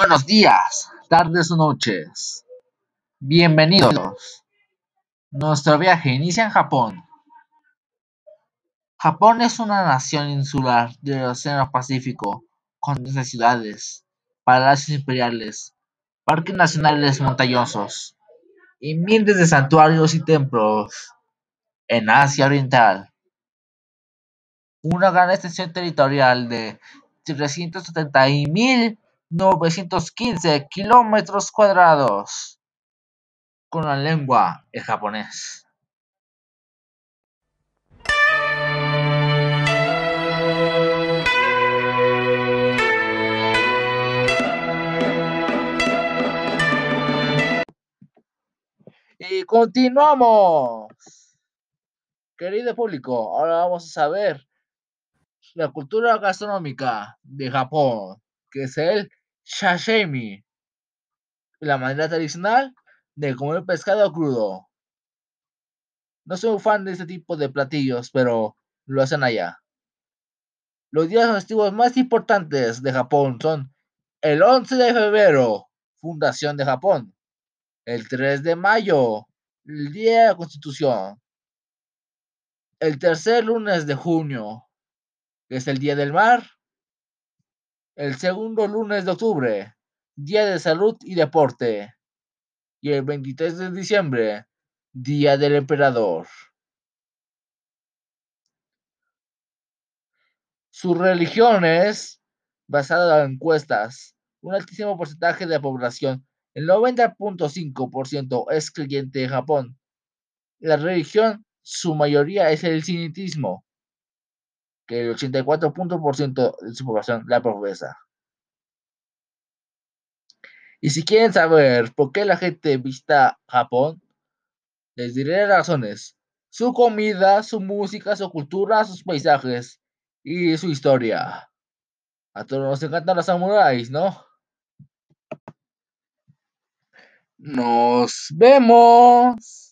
buenos días, tardes o noches. Bienvenidos. Nuestro viaje inicia en Japón. Japón es una nación insular del Océano Pacífico, con 13 ciudades, palacios imperiales, parques nacionales montañosos y miles de santuarios y templos en Asia Oriental. Una gran extensión territorial de 370.915 kilómetros cuadrados, con la lengua el japonés. Y continuamos. Querido público, ahora vamos a saber la cultura gastronómica de Japón, que es el sashimi, la manera tradicional de comer pescado crudo. No soy un fan de este tipo de platillos, pero lo hacen allá. Los días festivos más importantes de Japón son el 11 de febrero, Fundación de Japón, el 3 de mayo, el Día de la Constitución, el tercer lunes de junio, que es el Día del Mar, el segundo lunes de octubre, Día de Salud y Deporte, y el 23 de diciembre, Día del Emperador. Su religión es basada en encuestas. Un altísimo porcentaje de la población, el 90.5% es creyente en Japón. La religión, su mayoría es el sinitismo, que el 84% de su población la profesa. Y si quieren saber por qué la gente visita Japón, les diré las razones. Su comida, su música, su cultura, sus paisajes y su historia. A todos nos encantan los samuráis, ¿no? Nos vemos.